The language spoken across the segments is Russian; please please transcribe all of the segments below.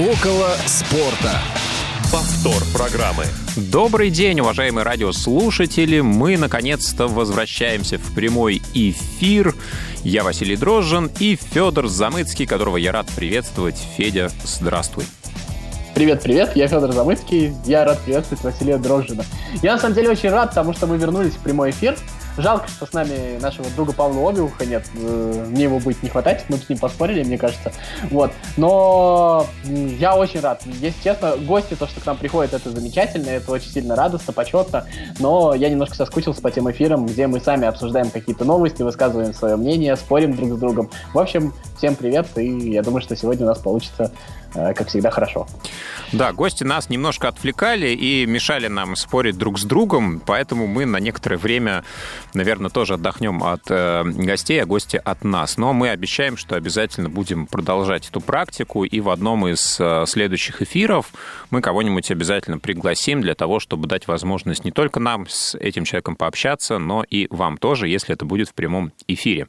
Около спорта. Повтор программы. Добрый день, уважаемые радиослушатели. Мы, наконец-то, возвращаемся в прямой эфир. Я Василий Дрожжин и Федор Замыцкий, которого я рад приветствовать. Федя, здравствуй. Привет-привет, я Федор Замыцкий, я рад приветствовать Василия Дрожжина. Я на самом деле очень рад, потому что мы вернулись в прямой эфир. Жалко, что с нами нашего друга Павла Обиуха нет. Э, мне его будет не хватать, мы с ним поспорили, мне кажется. Вот. Но я очень рад. Если честно, гости, то, что к нам приходят, это замечательно, это очень сильно радостно, почетно. Но я немножко соскучился по тем эфирам, где мы сами обсуждаем какие-то новости, высказываем свое мнение, спорим друг с другом. В общем, всем привет, и я думаю, что сегодня у нас получится Э, как всегда, хорошо. Да, гости нас немножко отвлекали и мешали нам спорить друг с другом, поэтому мы на некоторое время, наверное, тоже отдохнем от э, гостей, а гости от нас. Но мы обещаем, что обязательно будем продолжать эту практику, и в одном из э, следующих эфиров мы кого-нибудь обязательно пригласим для того, чтобы дать возможность не только нам с этим человеком пообщаться, но и вам тоже, если это будет в прямом эфире.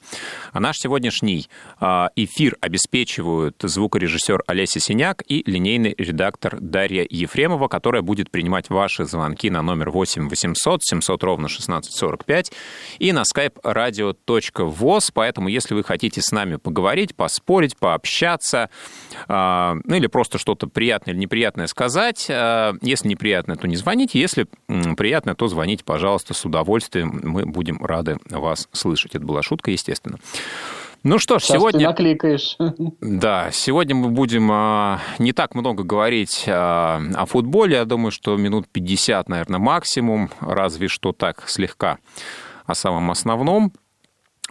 А наш сегодняшний э, эфир обеспечивают звукорежиссер Олеся Синяк и линейный редактор Дарья Ефремова, которая будет принимать ваши звонки на номер 8 800 700 ровно 1645 и на skype radio.voz. Поэтому, если вы хотите с нами поговорить, поспорить, пообщаться, э, ну или просто что-то приятное или неприятное сказать, э, если неприятное, то не звоните, если приятное, то звоните, пожалуйста, с удовольствием. Мы будем рады вас слышать. Это была шутка, естественно. Ну что ж, Сейчас сегодня... Ты накликаешь. Да, сегодня мы будем а, не так много говорить а, о футболе. Я думаю, что минут 50, наверное, максимум. Разве что так слегка о самом основном.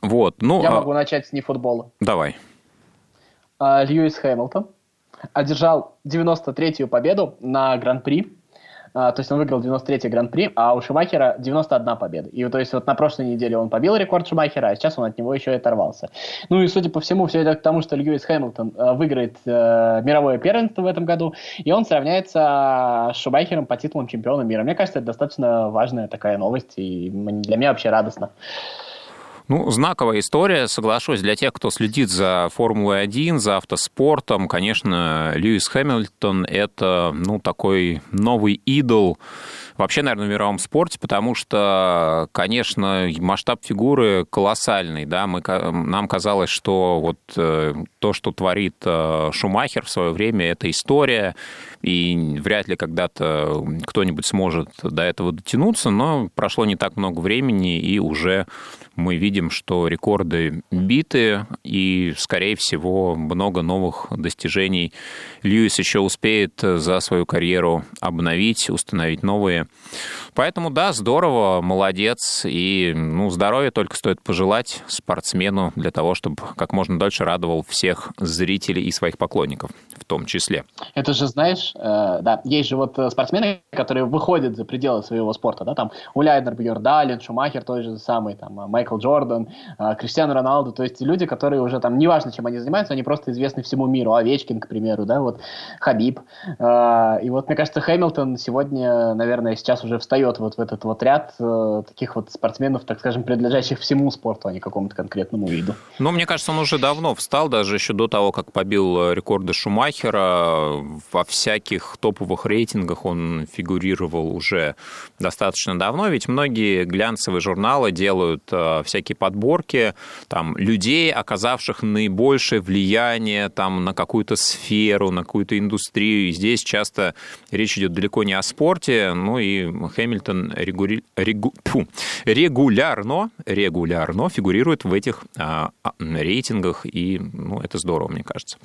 Вот, ну, Я а... могу начать с не футбола. Давай. А, Льюис Хэмилтон одержал 93-ю победу на Гран-при то есть он выиграл 93-й Гран-при, а у Шумахера 91 победа. И то есть вот на прошлой неделе он побил рекорд Шумахера, а сейчас он от него еще и оторвался. Ну и судя по всему, все это к тому, что Льюис Хэмилтон э, выиграет э, мировое первенство в этом году, и он сравняется с Шумахером по титулам чемпиона мира. Мне кажется, это достаточно важная такая новость, и для меня вообще радостно. Ну, знаковая история, соглашусь, для тех, кто следит за Формулой-1, за автоспортом, конечно, Льюис Хэмилтон – это, ну, такой новый идол вообще, наверное, в мировом спорте, потому что, конечно, масштаб фигуры колоссальный, да, мы, нам казалось, что вот э, то, что творит э, Шумахер в свое время, это история, и вряд ли когда-то кто-нибудь сможет до этого дотянуться, но прошло не так много времени, и уже мы видим, что рекорды биты, и, скорее всего, много новых достижений Льюис еще успеет за свою карьеру обновить, установить новые. Поэтому, да, здорово, молодец, и ну, здоровья только стоит пожелать спортсмену для того, чтобы как можно дольше радовал всех зрителей и своих поклонников в том числе. Это же, знаешь, э, да, есть же вот спортсмены, которые выходят за пределы своего спорта, да, там Уляйдер, Бьордалин, Шумахер, тот же самый, там, Майкл Джордан, э, Криштиану Роналду, то есть люди, которые уже там, неважно, чем они занимаются, они просто известны всему миру, Овечкин, к примеру, да, вот Хабиб, э, и вот, мне кажется, Хэмилтон сегодня, наверное, сейчас уже встает вот в этот вот ряд э, таких вот спортсменов, так скажем, принадлежащих всему спорту, а не какому-то конкретному виду. Ну, мне кажется, он уже давно встал, даже еще до того, как побил рекорды Шумахера. Во всяких топовых рейтингах он фигурировал уже достаточно давно, ведь многие глянцевые журналы делают э, всякие подборки там, людей, оказавших наибольшее влияние там, на какую-то сферу, на какую-то индустрию. И здесь часто речь идет далеко не о спорте, ну и Хэмилтон регули... регу... Фу. регулярно, регулярно фигурирует в этих а, а, рейтингах, и ну, это здорово, мне кажется.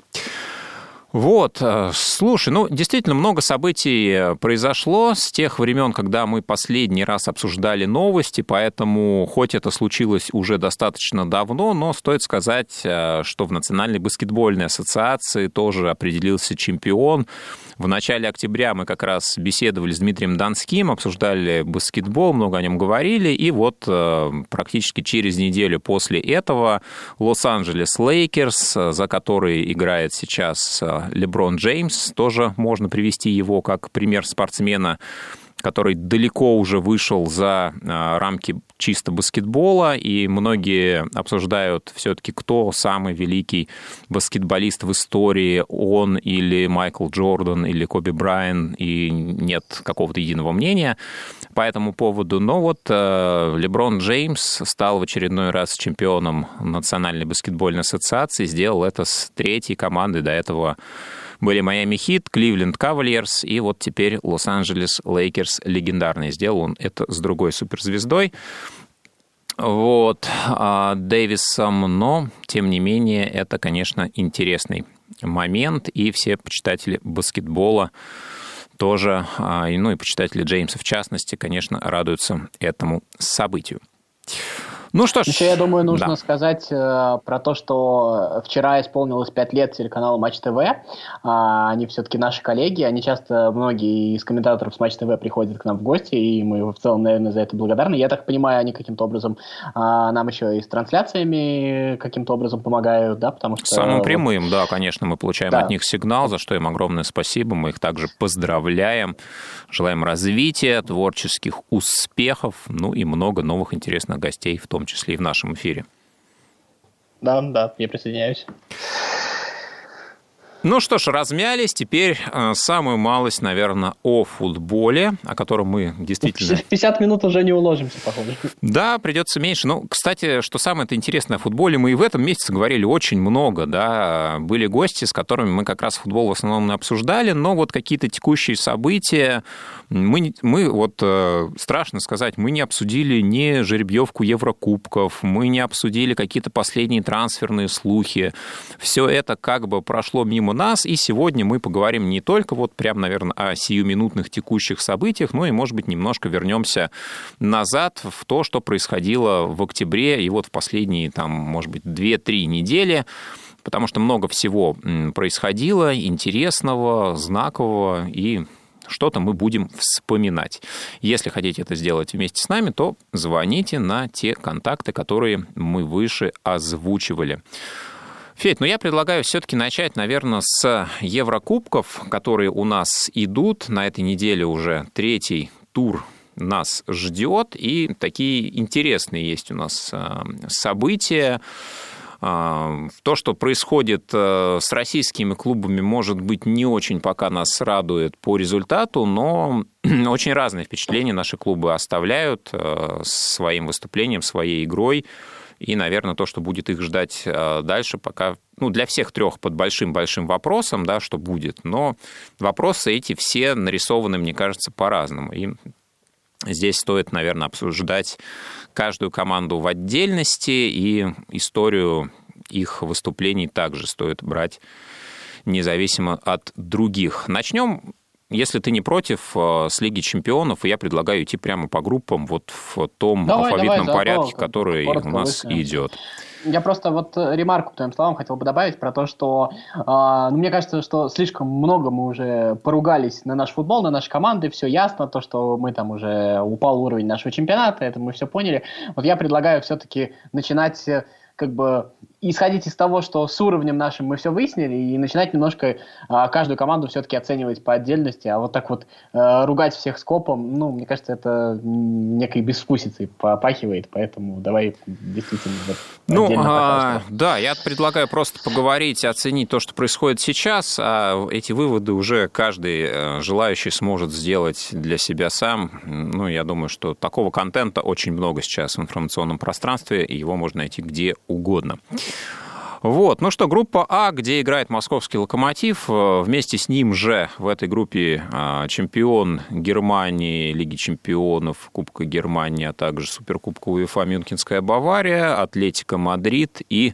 Вот, э, слушай, ну, действительно, много событий э, произошло с тех времен, когда мы последний раз обсуждали новости, поэтому, хоть это случилось уже достаточно давно, но стоит сказать, э, что в Национальной баскетбольной ассоциации тоже определился чемпион. В начале октября мы как раз беседовали с Дмитрием Донским, обсуждали баскетбол, много о нем говорили, и вот практически через неделю после этого Лос-Анджелес Лейкерс, за который играет сейчас Леброн Джеймс, тоже можно привести его как пример спортсмена, который далеко уже вышел за рамки чисто баскетбола, и многие обсуждают все-таки, кто самый великий баскетболист в истории, он или Майкл Джордан, или Коби Брайан, и нет какого-то единого мнения по этому поводу. Но вот э, Леброн Джеймс стал в очередной раз чемпионом Национальной баскетбольной ассоциации, сделал это с третьей командой до этого были Майами Хит, Кливленд Кавальерс и вот теперь Лос-Анджелес Лейкерс легендарный. Сделал он это с другой суперзвездой. Вот, а Дэвисом, но, тем не менее, это, конечно, интересный момент, и все почитатели баскетбола тоже, а, ну и почитатели Джеймса в частности, конечно, радуются этому событию. Ну что ж. Еще, я думаю, нужно да. сказать э, про то, что вчера исполнилось 5 лет телеканала Матч ТВ. А, они все-таки наши коллеги. Они часто, многие из комментаторов с Матч ТВ приходят к нам в гости, и мы в целом, наверное, за это благодарны. Я так понимаю, они каким-то образом а, нам еще и с трансляциями каким-то образом помогают, да, потому что... Самым прямым, вот... да, конечно, мы получаем да. от них сигнал, за что им огромное спасибо. Мы их также поздравляем, желаем развития, творческих успехов, ну и много новых интересных гостей в том том числе и в нашем эфире. Да, да, я присоединяюсь. Ну что ж, размялись. Теперь э, самую малость, наверное, о футболе, о котором мы действительно... В 50 минут уже не уложимся, похоже. Да, придется меньше. Ну, кстати, что самое интересное о футболе, мы и в этом месяце говорили очень много, да. Были гости, с которыми мы как раз футбол в основном обсуждали, но вот какие-то текущие события, мы, мы вот, э, страшно сказать, мы не обсудили ни жеребьевку Еврокубков, мы не обсудили какие-то последние трансферные слухи. Все это как бы прошло мимо нас, и сегодня мы поговорим не только вот прям, наверное, о сиюминутных текущих событиях, но и, может быть, немножко вернемся назад в то, что происходило в октябре и вот в последние, там, может быть, 2-3 недели, потому что много всего происходило интересного, знакового, и что-то мы будем вспоминать. Если хотите это сделать вместе с нами, то звоните на те контакты, которые мы выше озвучивали. Федь, ну я предлагаю все-таки начать, наверное, с Еврокубков, которые у нас идут. На этой неделе уже третий тур нас ждет, и такие интересные есть у нас э, события. Э, то, что происходит э, с российскими клубами, может быть, не очень пока нас радует по результату, но очень разные впечатления наши клубы оставляют своим выступлением, своей игрой и, наверное, то, что будет их ждать э, дальше, пока ну, для всех трех под большим-большим вопросом, да, что будет, но вопросы эти все нарисованы, мне кажется, по-разному. И здесь стоит, наверное, обсуждать каждую команду в отдельности, и историю их выступлений также стоит брать независимо от других. Начнем если ты не против, э, с Лиги Чемпионов, я предлагаю идти прямо по группам, вот в том давай, алфавитном давай, порядке, заодно, который у нас быстро. идет. Я просто вот ремарку к твоим словам хотел бы добавить про то, что э, мне кажется, что слишком много мы уже поругались на наш футбол, на наши команды, все ясно, то, что мы там уже упал уровень нашего чемпионата, это мы все поняли. Вот я предлагаю все-таки начинать как бы исходить из того, что с уровнем нашим мы все выяснили, и начинать немножко а, каждую команду все-таки оценивать по отдельности, а вот так вот а, ругать всех скопом, ну, мне кажется, это некой безвкусицей попахивает, поэтому давай действительно вот, Ну, а, да, я предлагаю просто поговорить, оценить то, что происходит сейчас, а эти выводы уже каждый э, желающий сможет сделать для себя сам. Ну, я думаю, что такого контента очень много сейчас в информационном пространстве, и его можно найти где угодно. Вот, ну что, группа А, где играет московский локомотив, э, вместе с ним же в этой группе а, чемпион Германии, Лиги чемпионов, Кубка Германии, а также Суперкубка УЕФА Мюнхенская Бавария, Атлетика Мадрид и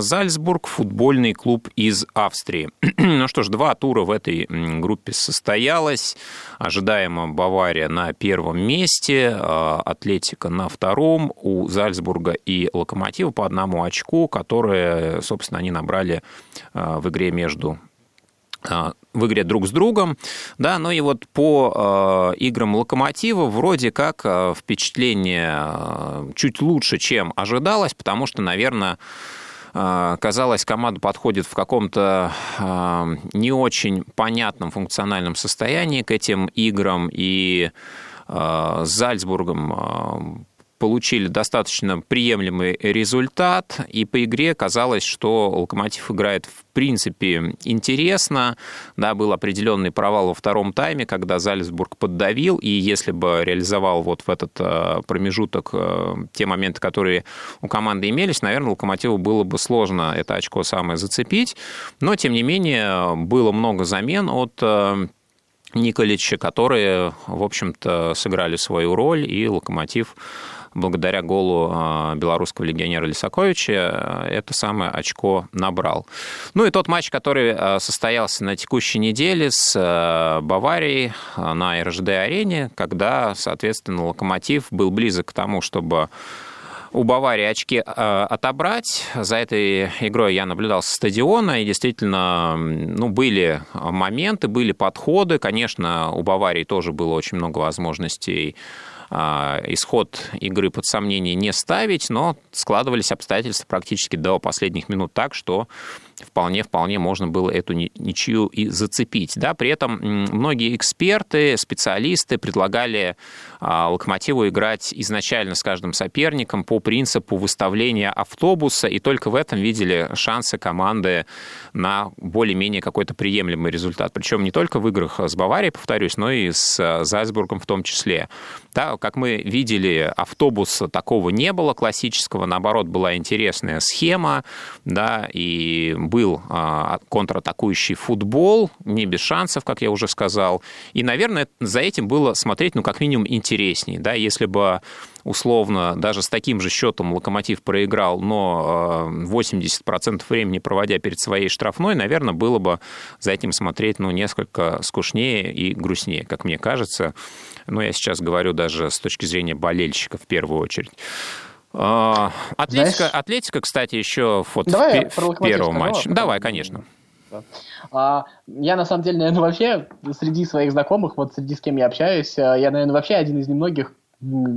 Зальцбург, футбольный клуб из Австрии. ну что ж, два тура в этой группе состоялось. Ожидаемо Бавария на первом месте, а, Атлетика на втором, у Зальцбурга и Локомотива по одному очку, которые, собственно, они набрали а, в игре между в игре друг с другом, да, но и вот по э, играм Локомотива вроде как э, впечатление э, чуть лучше, чем ожидалось, потому что, наверное, казалось, команда подходит в каком-то не очень понятном функциональном состоянии к этим играм, и с Зальцбургом получили достаточно приемлемый результат, и по игре казалось, что «Локомотив» играет в принципе интересно. Да, был определенный провал во втором тайме, когда Зальцбург поддавил, и если бы реализовал вот в этот э, промежуток э, те моменты, которые у команды имелись, наверное, «Локомотиву» было бы сложно это очко самое зацепить. Но, тем не менее, было много замен от э, Николича, которые, в общем-то, сыграли свою роль, и «Локомотив» благодаря голу а, белорусского легионера Лисаковича э, это самое очко набрал. Ну и тот матч, который э, состоялся на текущей неделе с э, Баварией на РЖД-арене, когда, соответственно, Локомотив был близок к тому, чтобы у Баварии очки отобрать. За этой игрой я наблюдал со стадиона, и действительно, ну, были моменты, были подходы. Конечно, у Баварии тоже было очень много возможностей исход игры под сомнение не ставить, но складывались обстоятельства практически до последних минут так, что вполне-вполне можно было эту ничью и зацепить. Да? При этом многие эксперты, специалисты предлагали а, Локомотиву играть изначально с каждым соперником по принципу выставления автобуса, и только в этом видели шансы команды на более-менее какой-то приемлемый результат. Причем не только в играх с Баварией, повторюсь, но и с а, Зальцбургом в том числе. Да, как мы видели, автобуса такого не было классического, наоборот, была интересная схема, да, и был а, контратакующий футбол, не без шансов, как я уже сказал. И, наверное, за этим было смотреть, ну, как минимум, интереснее. Да? Если бы условно, даже с таким же счетом Локомотив проиграл, но 80% времени проводя перед своей штрафной, наверное, было бы за этим смотреть ну, несколько скучнее и грустнее, как мне кажется. Но я сейчас говорю даже с точки зрения болельщика в первую очередь. А, Атлетика, Знаешь, Атлетика, кстати, еще вот давай в, в первом матче. Давай, конечно. А, я, на самом деле, наверное, вообще среди своих знакомых, вот среди с кем я общаюсь, я, наверное, вообще один из немногих,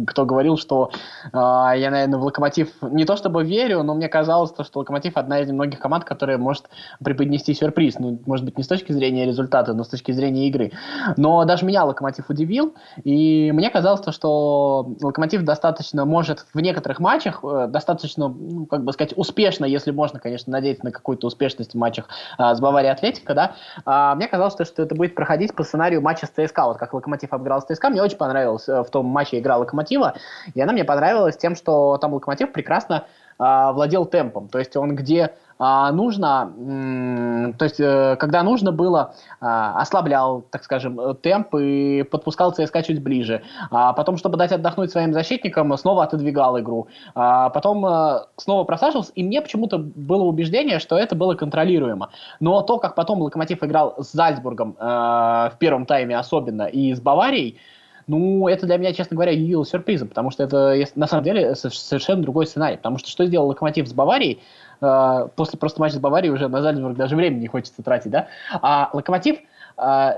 кто говорил, что э, я, наверное, в Локомотив не то чтобы верю, но мне казалось, что Локомотив одна из немногих команд, которая может преподнести сюрприз. Ну, может быть, не с точки зрения результата, но с точки зрения игры. Но даже меня Локомотив удивил, и мне казалось, что Локомотив достаточно может в некоторых матчах, э, достаточно, ну, как бы сказать, успешно, если можно, конечно, надеяться на какую-то успешность в матчах э, с Баварией Атлетика, да, э, мне казалось, что это будет проходить по сценарию матча с ЦСКА. Вот как Локомотив обыграл с ЦСКА, мне очень понравилось в том матче игра игра Локомотива, и она мне понравилась тем, что там Локомотив прекрасно э, владел темпом. То есть он где а, нужно, то есть э, когда нужно было, а, ослаблял, так скажем, темп и подпускал ЦСКА чуть ближе. А потом, чтобы дать отдохнуть своим защитникам, снова отодвигал игру. А потом э, снова просаживался, и мне почему-то было убеждение, что это было контролируемо. Но то, как потом Локомотив играл с Зальцбургом э, в первом тайме особенно и с Баварией, ну, это для меня, честно говоря, явилось сюрпризом, потому что это, на самом деле, совершенно другой сценарий. Потому что что сделал Локомотив с Баварией, э, после просто матча с Баварией уже на Зальцбург даже времени не хочется тратить, да? А Локомотив а,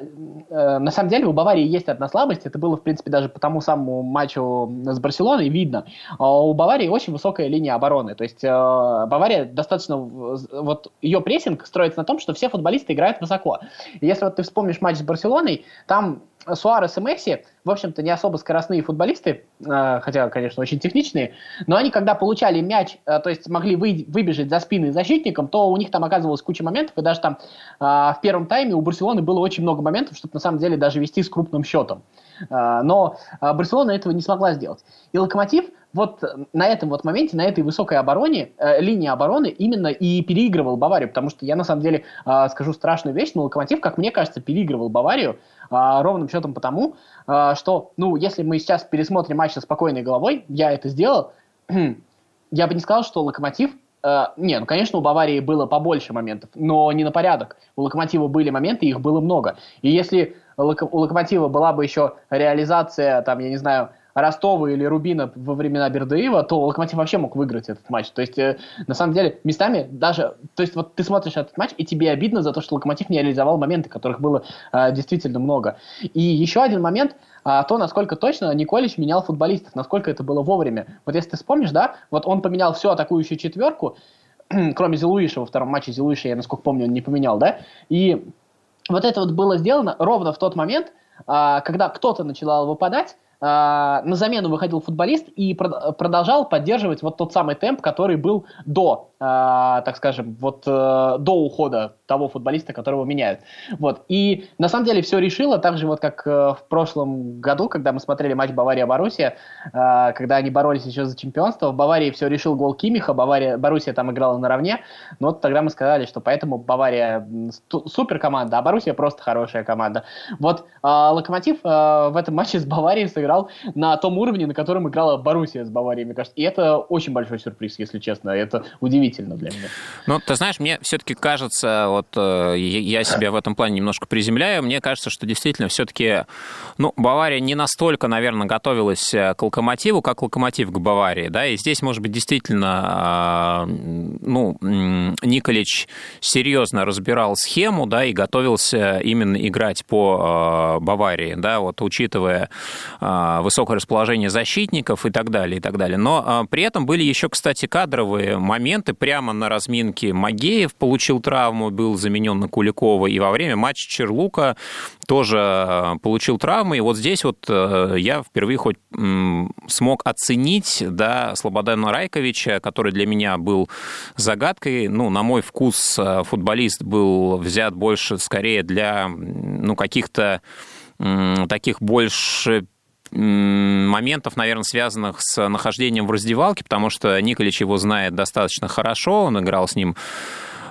э, на самом деле у Баварии есть одна слабость, это было, в принципе, даже по тому самому матчу с Барселоной видно. А у Баварии очень высокая линия обороны, то есть Бавария достаточно, вот ее прессинг строится на том, что все футболисты играют высоко. Если вот ты вспомнишь матч с Барселоной, там Суарес и Месси, в общем-то, не особо скоростные футболисты, э, хотя, конечно, очень техничные, но они, когда получали мяч, э, то есть могли вы, выбежать за спины защитникам, то у них там оказывалась куча моментов, и даже там э, в первом тайме у Барселоны было очень много моментов, чтобы на самом деле даже вести с крупным счетом. Но Барселона этого не смогла сделать. И Локомотив вот на этом вот моменте, на этой высокой обороне, э, линии обороны именно и переигрывал Баварию, потому что я на самом деле э, скажу страшную вещь, но Локомотив, как мне кажется, переигрывал Баварию ровным счетом потому, э, что, ну, если мы сейчас пересмотрим матч со спокойной головой, я это сделал, я бы не сказал, что Локомотив Uh, не, ну, конечно, у Баварии было побольше моментов, но не на порядок. У Локомотива были моменты, их было много. И если у Локомотива была бы еще реализация, там, я не знаю, Ростова или Рубина во времена Бердаева, то Локомотив вообще мог выиграть этот матч. То есть, э, на самом деле, местами даже... То есть, вот ты смотришь этот матч, и тебе обидно за то, что Локомотив не реализовал моменты, которых было э, действительно много. И еще один момент, э, то, насколько точно Николич менял футболистов, насколько это было вовремя. Вот если ты вспомнишь, да, вот он поменял всю атакующую четверку, кроме Зелуиша, во втором матче Зелуиша, я, насколько помню, он не поменял, да, и вот это вот было сделано ровно в тот момент, а, когда кто-то начинал выпадать, а, на замену выходил футболист и продолжал поддерживать вот тот самый темп, который был до, так скажем, вот э, до ухода того футболиста, которого меняют. Вот. И на самом деле все решило, так же вот как э, в прошлом году, когда мы смотрели матч Бавария-Боруссия, э, когда они боролись еще за чемпионство, в Баварии все решил гол Кимиха, Бавария, Боруссия там играла наравне, но вот тогда мы сказали, что поэтому Бавария супер команда, а Боруссия просто хорошая команда. Вот э, Локомотив в этом матче с Баварией сыграл на том уровне, на котором играла Боруссия с Баварией, мне кажется. И это очень большой сюрприз, если честно. Это удивительно для меня. Ну, ты знаешь, мне все-таки кажется, вот э, я себя в этом плане немножко приземляю. Мне кажется, что действительно все-таки, ну, Бавария не настолько, наверное, готовилась э, к Локомотиву, как Локомотив к Баварии, да, и здесь, может быть, действительно, а, ну, Николич серьезно разбирал схему, да, и готовился именно играть по Баварии, да, вот учитывая высокое расположение защитников и так далее, и так далее. Но при этом были еще, кстати, кадровые моменты. Прямо на разминке Магеев получил травму, был заменен на Куликова, и во время матча Черлука тоже э, получил травмы. И вот здесь вот э, я впервые хоть смог оценить да, Слободана Райковича, который для меня был загадкой. Ну, на мой вкус, э, футболист был взят больше скорее для ну, каких-то таких больше моментов, наверное, связанных с нахождением в раздевалке, потому что Николич его знает достаточно хорошо, он играл с ним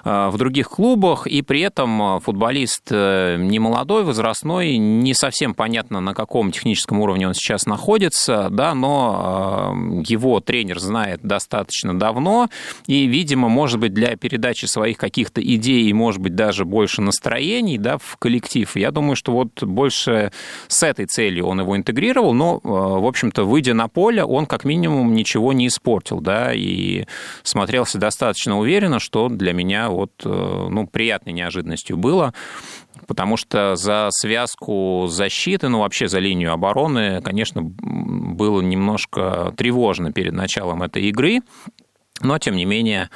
в других клубах, и при этом э, футболист э, не молодой, возрастной, не совсем понятно, на каком техническом уровне он сейчас находится, да, но его тренер знает достаточно давно, и, видимо, может быть, для передачи своих каких-то идей и, может быть, даже больше настроений, да, в коллектив, я думаю, что вот больше с этой целью он его интегрировал, но, в общем-то, выйдя на поле, он как минимум ничего не испортил, да, и смотрелся достаточно уверенно, что для меня вот, э, ну, приятной неожиданностью было, потому что за связку защиты, ну, вообще за линию обороны, конечно, было немножко тревожно перед началом этой игры, но, тем не менее,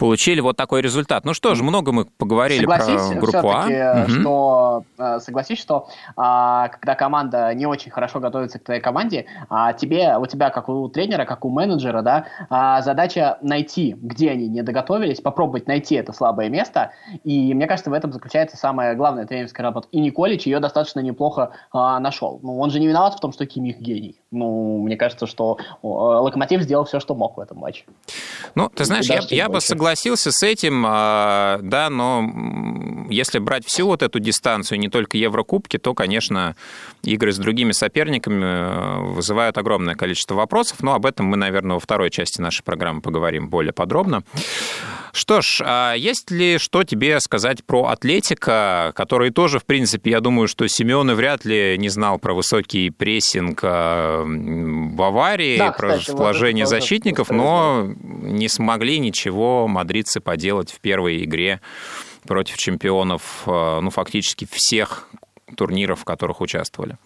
получили вот такой результат. Ну что ж, много мы поговорили согласись, про группу А. Угу. Что, э, согласись, что а, когда команда не очень хорошо готовится к твоей команде, а тебе, у тебя, как у тренера, как у менеджера, да, а, задача найти, где они не доготовились, попробовать найти это слабое место. И мне кажется, в этом заключается самая главная тренерская работа. И Николич ее достаточно неплохо а, нашел. Ну, он же не виноват в том, что Кимих гений. Ну, мне кажется, что Локомотив сделал все, что мог в этом матче. Ну, ты знаешь, я, я бы согласился с этим, а, да, но если брать всю вот эту дистанцию, не только Еврокубки, то, конечно, игры с другими соперниками э, вызывают огромное количество вопросов, но об этом мы, наверное, во второй части нашей программы поговорим более подробно. Что ж, а есть ли что тебе сказать про Атлетика, который тоже, в принципе, я думаю, что Семен вряд ли не знал про высокий прессинг а, Баварии, да, про кстати, расположение вот защитников, но не смогли ничего мадридцы поделать в первой игре против чемпионов, а, ну, фактически всех турниров, в которых участвовали.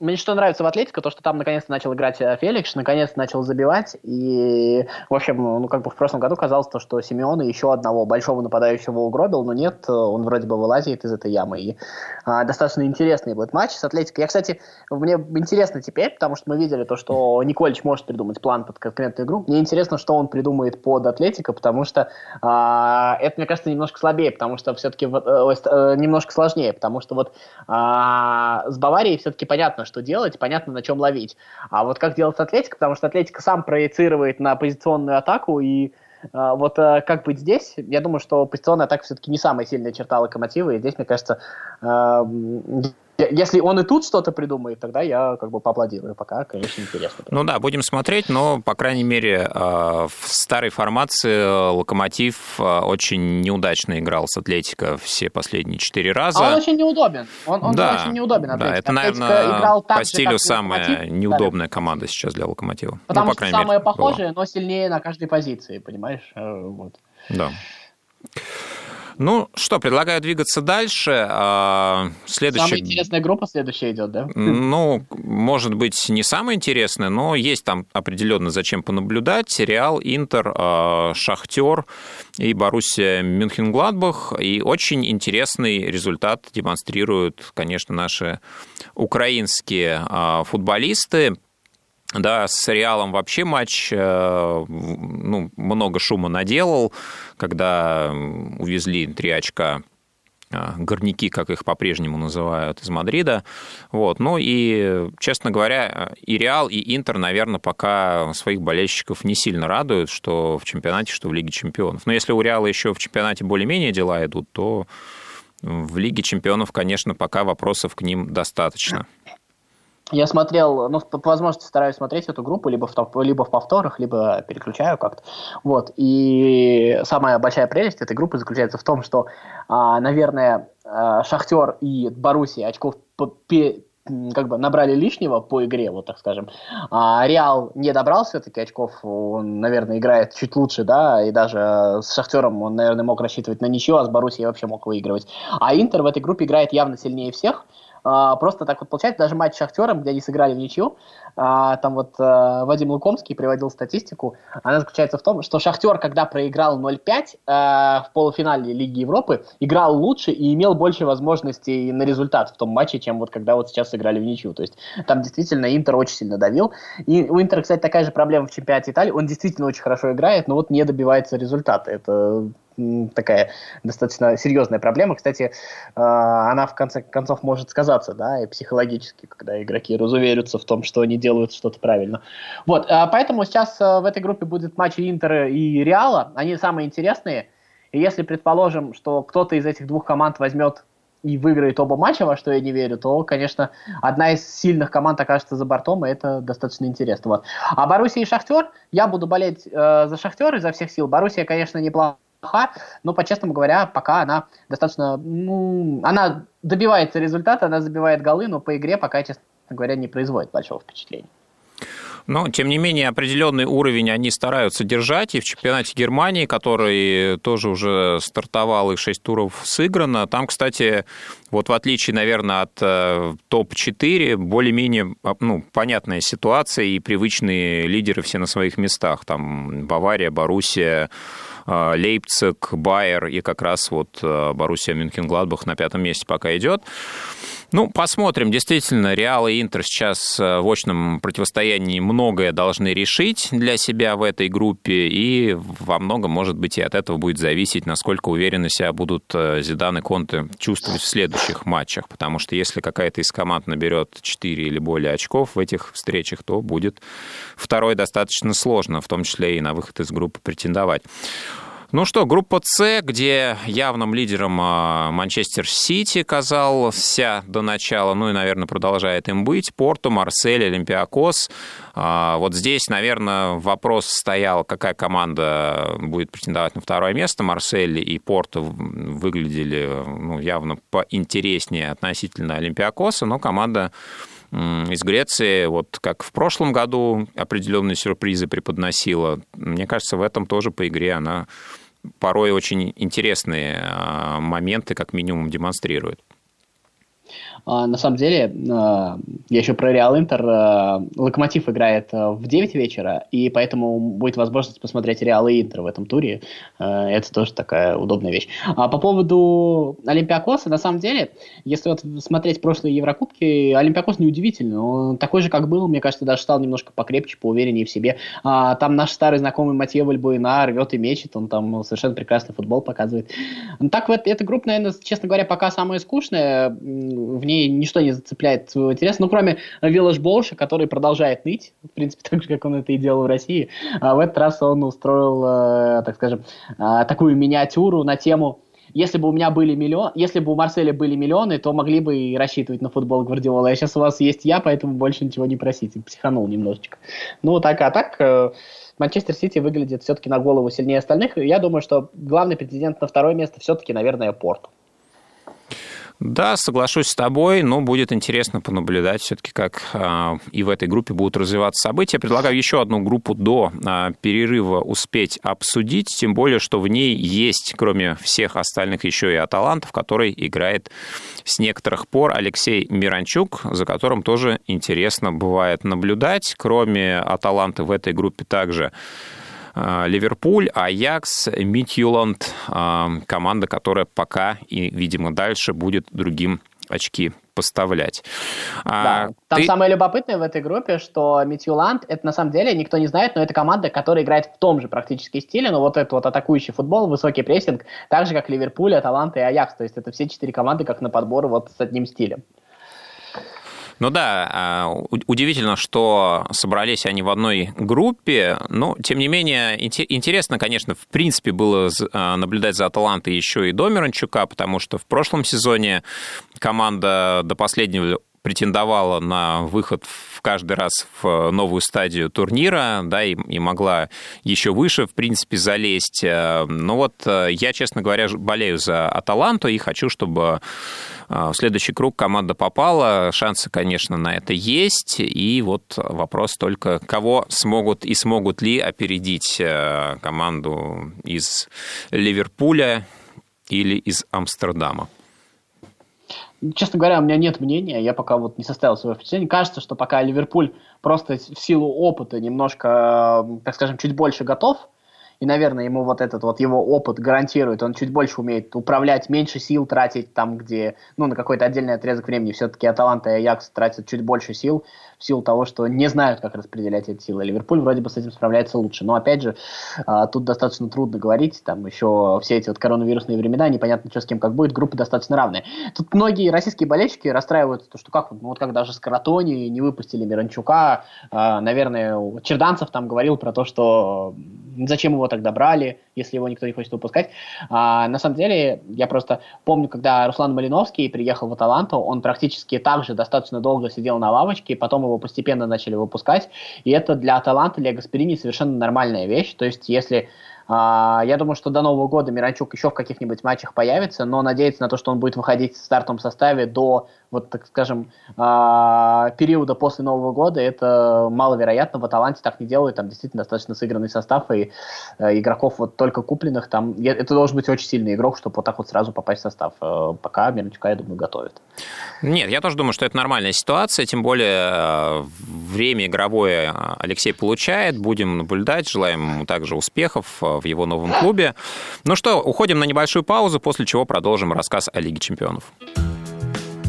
Мне что нравится в Атлетико, то, что там наконец-то начал играть э, Феликс, наконец-то начал забивать. И, в общем, ну, как бы в прошлом году казалось, то, что Симеона еще одного большого нападающего угробил, но нет, он вроде бы вылазит из этой ямы. И а, достаточно интересный будет матч с Атлетикой. Я, кстати, мне интересно теперь, потому что мы видели то, что Николич может придумать план под конкретную игру. Мне интересно, что он придумает под Атлетико, потому что а, это, мне кажется, немножко слабее, потому что все-таки э, э, немножко сложнее, потому что вот а, с Баварией все-таки понятно, что делать, понятно, на чем ловить. А вот как делать Атлетика, потому что Атлетика сам проецирует на позиционную атаку, и а, вот а, как быть здесь, я думаю, что позиционная атака все-таки не самая сильная черта локомотива, и здесь, мне кажется, а, если он и тут что-то придумает, тогда я как бы поаплодирую. Пока, конечно, интересно. Ну да, будем смотреть, но, по крайней мере, в старой формации Локомотив очень неудачно играл с Атлетико все последние четыре раза. А он очень неудобен. Он, он да, очень неудобен. Атлетико. Да, это, наверное, играл так по стилю же, самая неудобная да. команда сейчас для Локомотива. Ну, Потому ну, по что самая похожая, была. но сильнее на каждой позиции, понимаешь? Э, вот. Да. Ну что, предлагаю двигаться дальше. А, следующая... Самая интересная группа следующая идет, да? Ну, может быть, не самая интересная, но есть там определенно зачем понаблюдать. Сериал «Интер», а, «Шахтер» и «Боруссия Мюнхен-Гладбах». И очень интересный результат демонстрируют, конечно, наши украинские а, футболисты. Да, с Реалом вообще матч э, ну, много шума наделал, когда увезли три очка э, горняки, как их по-прежнему называют, из Мадрида. Вот. Ну и, честно говоря, и Реал, и Интер, наверное, пока своих болельщиков не сильно радуют, что в чемпионате, что в Лиге чемпионов. Но если у Реала еще в чемпионате более-менее дела идут, то в Лиге чемпионов, конечно, пока вопросов к ним достаточно. Я смотрел, ну, по возможности стараюсь смотреть эту группу либо в, либо в повторах, либо переключаю как-то. Вот. И самая большая прелесть этой группы заключается в том, что, а, наверное, а, Шахтер и Боруссия очков как бы набрали лишнего по игре, вот так скажем. А Реал не добрал все-таки очков, он, наверное, играет чуть лучше, да, и даже с Шахтером он, наверное, мог рассчитывать на ничего, а с Боруссией вообще мог выигрывать. А Интер в этой группе играет явно сильнее всех, а, просто так вот получается, даже матч с Шахтером, где они сыграли в ничью, а, там вот а, Вадим Лукомский приводил статистику, она заключается в том, что Шахтер, когда проиграл 0-5 а, в полуфинале Лиги Европы, играл лучше и имел больше возможностей на результат в том матче, чем вот когда вот сейчас сыграли в ничью. То есть там действительно Интер очень сильно давил. И у Интера, кстати, такая же проблема в чемпионате Италии. Он действительно очень хорошо играет, но вот не добивается результата. Это такая достаточно серьезная проблема. Кстати, э, она в конце концов может сказаться, да, и психологически, когда игроки разуверятся в том, что они делают что-то правильно. Вот, э, поэтому сейчас э, в этой группе будет матчи Интера и Реала. Они самые интересные. И если предположим, что кто-то из этих двух команд возьмет и выиграет оба матча, во что я не верю, то, конечно, одна из сильных команд окажется за бортом, и это достаточно интересно. Вот. А Боруссия и Шахтер, я буду болеть э, за Шахтер изо всех сил. Боруссия, конечно, неплохо но, по-честному говоря, пока она достаточно, ну, она добивается результата, она забивает голы, но по игре пока, честно говоря, не производит большого впечатления. Но, тем не менее, определенный уровень они стараются держать. И в чемпионате Германии, который тоже уже стартовал, и 6 туров сыграно, там, кстати, вот в отличие, наверное, от э, топ-4, более-менее а, ну, понятная ситуация и привычные лидеры все на своих местах. Там Бавария, Боруссия, Лейпциг, Байер и как раз вот э, Боруссия Мюнхен-Гладбах на пятом месте пока идет. Ну, посмотрим. Действительно, Реал и Интер сейчас э, в очном противостоянии многое должны решить для себя в этой группе, и во многом, может быть, и от этого будет зависеть, насколько уверенно себя будут э, Зидан и Конте чувствовать в следующих матчах, потому что если какая-то из команд наберет 4 или более очков в этих встречах, то будет второй достаточно сложно, в том числе и на выход из группы претендовать. Ну что, группа С, где явным лидером а, Манчестер Сити казался до начала, ну и, наверное, продолжает им быть, Порту, Марсель, Олимпиакос. А, вот здесь, наверное, вопрос стоял, какая команда будет претендовать на второе место. Марсель и Порту выглядели ну, явно поинтереснее относительно Олимпиакоса, но команда из Греции, вот как в прошлом году определенные сюрпризы преподносила. Мне кажется, в этом тоже по игре она порой очень интересные а, моменты, как минимум, демонстрирует. А, на самом деле, а, я еще про Реал Интер. А, Локомотив играет в 9 вечера, и поэтому будет возможность посмотреть Реал и Интер в этом туре. Это тоже такая удобная вещь. А по поводу Олимпиакоса, на самом деле, если вот смотреть прошлые Еврокубки, Олимпиакос неудивительный. Он такой же, как был, мне кажется, даже стал немножко покрепче, поувереннее в себе. Там наш старый знакомый Матье Вальбуина рвет и мечет, он там совершенно прекрасный футбол показывает. Так вот, эта группа, наверное, честно говоря, пока самая скучная. В ней ничто не зацепляет своего интереса, ну, кроме Виллаж Болша, который продолжает ныть, в принципе, так же, как он это и делал в России. А в этот раз он устроил, э, так скажем, э, такую миниатюру на тему если бы у меня были миллион, если бы у Марселя были миллионы, то могли бы и рассчитывать на футбол Гвардиола. А сейчас у вас есть я, поэтому больше ничего не просите. Психанул немножечко. Ну, так, а так, э, Манчестер Сити выглядит все-таки на голову сильнее остальных. Я думаю, что главный претендент на второе место все-таки, наверное, Порт. Да, соглашусь с тобой, но будет интересно понаблюдать все-таки, как а, и в этой группе будут развиваться события. Предлагаю еще одну группу до а, перерыва успеть обсудить, тем более, что в ней есть, кроме всех остальных, еще и Аталанта, в которой играет с некоторых пор Алексей Миранчук, за которым тоже интересно бывает наблюдать. Кроме Аталанты в этой группе также Ливерпуль, Аякс, Митьюланд, а, команда, которая пока и, видимо, дальше будет другим очки поставлять. А, да, там ты... самое любопытное в этой группе, что Митьюланд, это на самом деле никто не знает, но это команда, которая играет в том же практически стиле, но вот этот вот атакующий футбол, высокий прессинг, так же, как Ливерпуль, Аталанта и Аякс. То есть это все четыре команды как на подбор вот с одним стилем. Ну да, а, удивительно, что собрались они в одной группе, но, тем не менее, интересно, конечно, в принципе было а, наблюдать за Аталантой еще и до Миранчука, потому что в прошлом сезоне команда до последнего претендовала на выход в каждый раз в новую стадию турнира, да, и, и могла еще выше, в принципе, залезть. Э, но вот э, я, честно говоря, болею за Аталанту и хочу, чтобы э, в следующий круг команда попала. Шансы, конечно, на это есть. И вот вопрос только, кого смогут и смогут ли опередить команду из Ливерпуля или из Амстердама. Честно говоря, у меня нет мнения, я пока вот не составил свое впечатление. Кажется, что пока Ливерпуль просто в силу опыта немножко, так скажем, чуть больше готов, и, наверное, ему вот этот вот его опыт гарантирует, он чуть больше умеет управлять, меньше сил тратить там, где, ну, на какой-то отдельный отрезок времени все-таки Аталанта и Аякс тратят чуть больше сил, в силу того, что не знают, как распределять эти силы. Ливерпуль вроде бы с этим справляется лучше. Но опять же, а, тут достаточно трудно говорить. Там еще все эти вот коронавирусные времена, непонятно, что с кем как будет, группы достаточно равные. Тут многие российские болельщики расстраиваются, то, что как, ну, вот как даже с Каратони не выпустили Миранчука, а, наверное, Черданцев там говорил про то, что зачем его тогда брали, если его никто не хочет выпускать. А, на самом деле, я просто помню, когда Руслан Малиновский приехал в Аталанту, он практически также достаточно долго сидел на лавочке, потом его постепенно начали выпускать, и это для Аталанта, для Гасперини совершенно нормальная вещь, то есть если а, я думаю, что до Нового года Миранчук еще в каких-нибудь матчах появится, но надеяться на то, что он будет выходить в стартовом составе до, вот так скажем, а, периода после Нового года, это маловероятно. В Аталанте так не делают, там действительно достаточно сыгранный состав, и э, игроков вот только купленных там, это должен быть очень сильный игрок, чтобы вот так вот сразу попасть в состав. Э, пока Миранчука, я думаю, готовят. Нет, я тоже думаю, что это нормальная ситуация, тем более э, время игровое Алексей получает, будем наблюдать, желаем ему также успехов в его новом клубе. Ну что, уходим на небольшую паузу, после чего продолжим рассказ о Лиге чемпионов.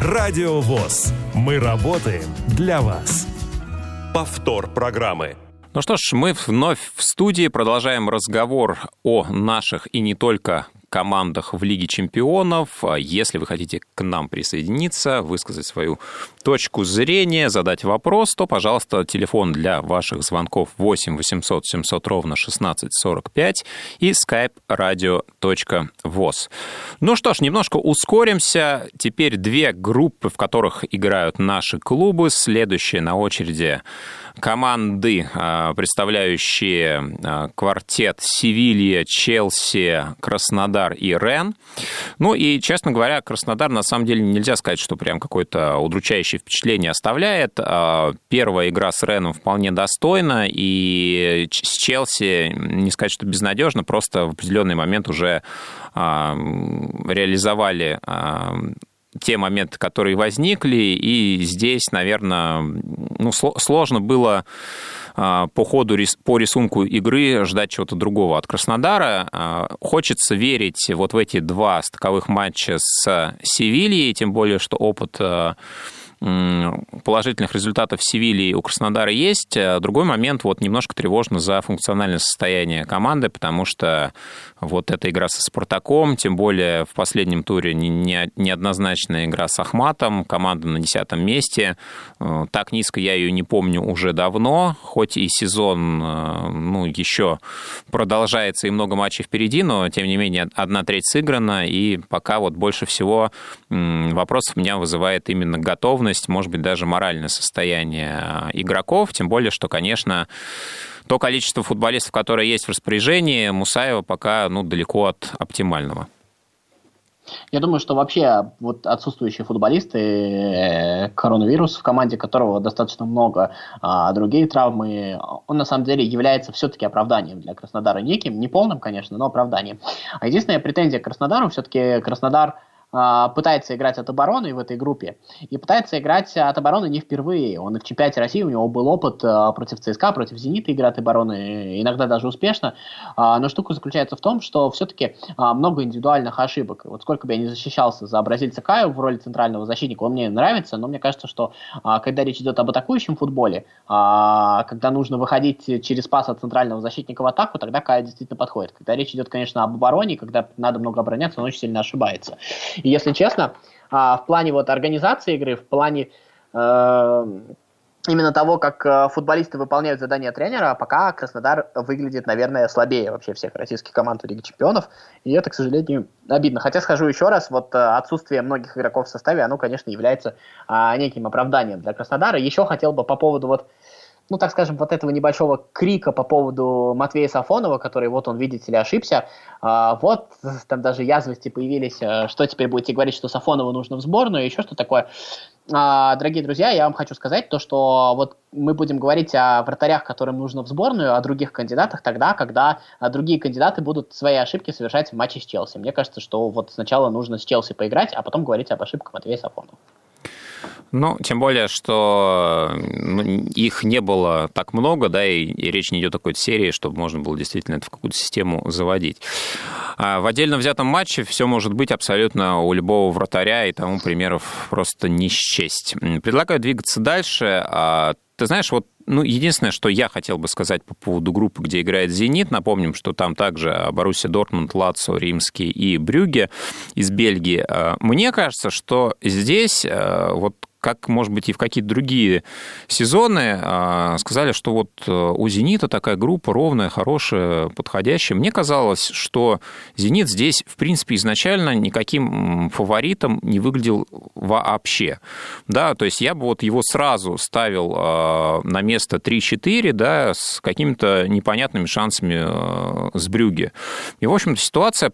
Радио ВОЗ. Мы работаем для вас. Повтор программы. Ну что ж, мы вновь в студии продолжаем разговор о наших и не только командах в Лиге чемпионов. А если вы хотите к нам присоединиться, высказать свою точку зрения, задать вопрос, то, пожалуйста, телефон для ваших звонков 8 800 700 ровно 1645 и skype radio.voz. Ну что ж, немножко ускоримся. Теперь две группы, в которых играют наши клубы. Следующие на очереди команды, а, представляющие а, квартет Севилья, Челси, Краснодар и Рен. Ну и, честно говоря, Краснодар на самом деле нельзя сказать, что прям какое-то удручающее впечатление оставляет. А, первая игра с Реном вполне достойна, и с Челси, не сказать, что безнадежно, просто в определенный момент уже реализовали те моменты, которые возникли, и здесь, наверное, ну, сложно было а, по ходу, по рисунку игры ждать чего-то другого от Краснодара. А, хочется верить вот в эти два стыковых матча с Севильей, тем более, что опыт а, положительных результатов в Севилье у Краснодара есть. Другой момент, вот немножко тревожно за функциональное состояние команды, потому что вот эта игра со Спартаком, тем более в последнем туре неоднозначная игра с Ахматом, команда на десятом месте. Э, так низко я ее не помню уже давно, хоть и сезон э, ну, еще продолжается и много матчей впереди, но тем не менее одна треть сыграна, и пока вот больше всего вопросов меня вызывает именно готовность, может быть, даже моральное состояние игроков, тем более, что, конечно, то количество футболистов, которые есть в распоряжении, Мусаева пока ну, далеко от оптимального. Я думаю, что вообще вот отсутствующие футболисты, э, коронавирус в команде которого достаточно много, а другие травмы, он на самом деле является все-таки оправданием для Краснодара неким, не полным, конечно, но оправданием. А единственная претензия к Краснодару, все-таки Краснодар а, пытается играть от обороны в этой группе, и пытается играть от обороны не впервые. Он и в чемпионате России, у него был опыт а, против ЦСКА, против Зенита игры от обороны, иногда даже успешно. А, но штука заключается в том, что все-таки много индивидуальных ошибок. Вот сколько бы я не защищался за бразильца Каю в роли центрального защитника, он мне нравится, но мне кажется, что когда речь идет об атакующем футболе, когда нужно выходить через пас от центрального защитника в атаку, тогда Кая действительно подходит. Когда речь идет, конечно, об обороне, когда надо много обороняться, он очень сильно ошибается. И если честно, а, в плане вот организации игры, в плане э, именно того, как э, футболисты выполняют задания тренера, пока Краснодар выглядит, наверное, слабее вообще всех российских команд в Лиге Чемпионов. И это, к сожалению, обидно. Хотя скажу еще раз, вот э, отсутствие многих игроков в составе, оно, конечно, является а, неким оправданием для Краснодара. Еще хотел бы по поводу вот ну, так скажем, вот этого небольшого крика по поводу Матвея Сафонова, который, вот он, видите ли, ошибся. А, вот, там даже язвости появились, а, что теперь будете говорить, что Сафонову нужно в сборную, еще что такое. А, дорогие друзья, я вам хочу сказать то, что вот мы будем говорить о вратарях, которым нужно в сборную, о других кандидатах тогда, когда другие кандидаты будут свои ошибки совершать в матче с Челси. Мне кажется, что вот сначала нужно с Челси поиграть, а потом говорить об ошибках Матвея Сафонова. Ну, тем более, что ну, их не было так много, да, и, и речь не идет о какой-то серии, чтобы можно было действительно это в какую-то систему заводить. А в отдельно взятом матче все может быть абсолютно у любого вратаря, и тому примеров просто не счесть. Предлагаю двигаться дальше. А ты знаешь, вот ну, единственное, что я хотел бы сказать по поводу группы, где играет «Зенит», напомним, что там также Боруссия Дортмунд, Лацо, Римский и Брюге из Бельгии. А, мне кажется, что здесь а, вот как, может быть, и в какие-то другие сезоны, а, сказали, что вот э, у «Зенита» такая группа ровная, хорошая, подходящая. Мне казалось, что «Зенит» здесь, в принципе, изначально никаким фаворитом не выглядел вообще. Да, то есть я бы вот его сразу ставил а, на место 3-4, да, с какими-то непонятными шансами э, с Брюги. И, в общем-то, ситуация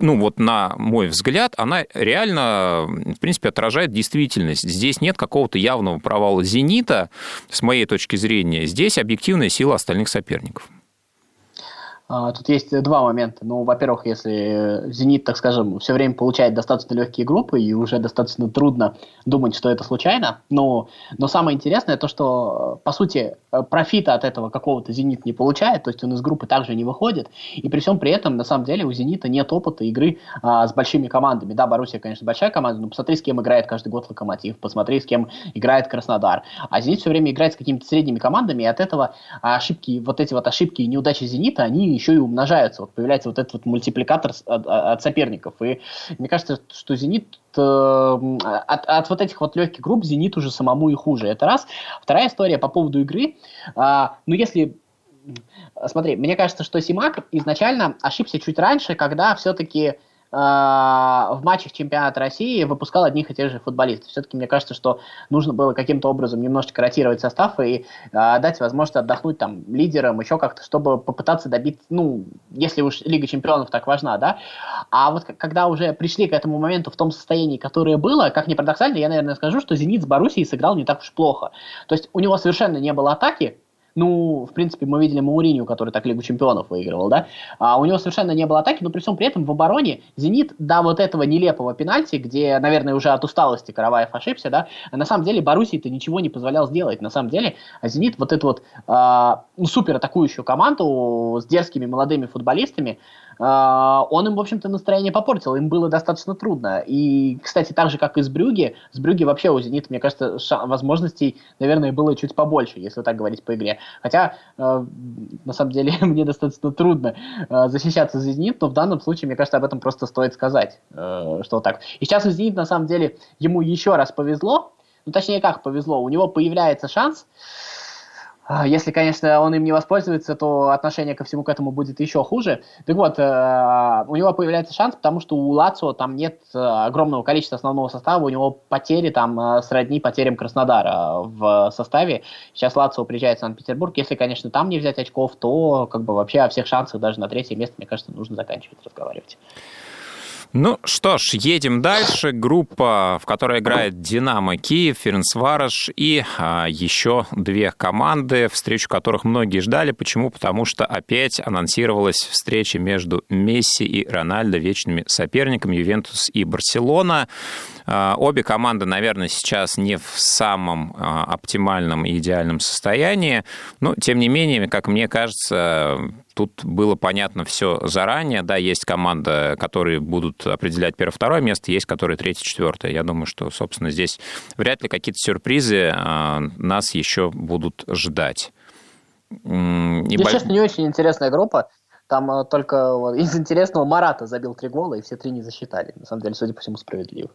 ну вот на мой взгляд, она реально, в принципе, отражает действительность. Здесь нет какого-то явного провала «Зенита», с моей точки зрения. Здесь объективная сила остальных соперников. А, тут есть два момента. Ну, во-первых, если «Зенит», так скажем, все время получает достаточно легкие группы, и уже достаточно трудно думать, что это случайно. Но, но самое интересное то, что, по сути, профита от этого какого-то «Зенит» не получает, то есть он из группы также не выходит. И при всем при этом, на самом деле, у «Зенита» нет опыта игры а, с большими командами. Да, Боруссия, конечно, большая команда, но посмотри, с кем играет каждый год «Локомотив», посмотри, с кем играет «Краснодар». А «Зенит» все время играет с какими-то средними командами, и от этого ошибки, вот эти вот ошибки и неудачи «Зенита», они еще и умножаются. Вот появляется вот этот вот мультипликатор от, от соперников. И мне кажется, что «Зенит» э, от, от вот этих вот легких групп «Зенит» уже самому и хуже. Это раз. Вторая история по поводу игры. А, ну, если Смотри, мне кажется, что Симак изначально ошибся чуть раньше, когда все-таки а, в матчах чемпионата России выпускал одних и тех же футболистов. Все-таки мне кажется, что нужно было каким-то образом немножечко ротировать состав и э, дать возможность отдохнуть там лидерам, еще как-то, чтобы попытаться добить, ну, если уж Лига чемпионов так важна, да. А вот когда уже пришли к этому моменту в том состоянии, которое было, как ни парадоксально, я, наверное, скажу, что «Зенит» с Боруссией сыграл не так уж плохо. То есть у него совершенно не было атаки, ну, в принципе, мы видели Мауринию, который так Лигу Чемпионов выигрывал, да, а у него совершенно не было атаки, но при всем при этом в обороне Зенит до вот этого нелепого пенальти, где, наверное, уже от усталости Караваев ошибся, да, на самом деле Боруссии-то ничего не позволял сделать, на самом деле Зенит вот эту вот э, супер атакующую команду с дерзкими молодыми футболистами, он им, в общем-то, настроение попортил, им было достаточно трудно. И, кстати, так же, как и с Брюги, с Брюги вообще у «Зенита», мне кажется, возможностей, наверное, было чуть побольше, если так говорить по игре. Хотя, на самом деле, мне достаточно трудно защищаться за «Зенит», но в данном случае, мне кажется, об этом просто стоит сказать, что вот так. И сейчас у «Зенит», на самом деле, ему еще раз повезло, ну, точнее, как повезло, у него появляется шанс, а, если, конечно, он им не воспользуется, то отношение ко всему к этому будет еще хуже. Так вот, э, у него появляется шанс, потому что у Лацио там нет э, огромного количества основного состава, у него потери там э, сродни потерям Краснодара в составе. Сейчас Лацио приезжает в Санкт-Петербург. Если, конечно, там не взять очков, то как бы вообще о всех шансах даже на третье место, мне кажется, нужно заканчивать разговаривать. Ну что ж, едем дальше. Группа, в которой играет «Динамо Киев», «Ференцвараш» и а, еще две команды, встречу которых многие ждали. Почему? Потому что опять анонсировалась встреча между Месси и Рональдо, вечными соперниками Ювентус и Барселона. А, обе команды, наверное, сейчас не в самом а, оптимальном и идеальном состоянии, но, тем не менее, как мне кажется, Тут было понятно все заранее. Да, есть команда, которые будут определять первое-второе место, есть которые третье-четвертое. Я думаю, что, собственно, здесь вряд ли какие-то сюрпризы а, нас еще будут ждать. И честно, не очень интересная группа. Там только из интересного Марата забил три гола, и все три не засчитали. На самом деле, судя по всему, справедливо.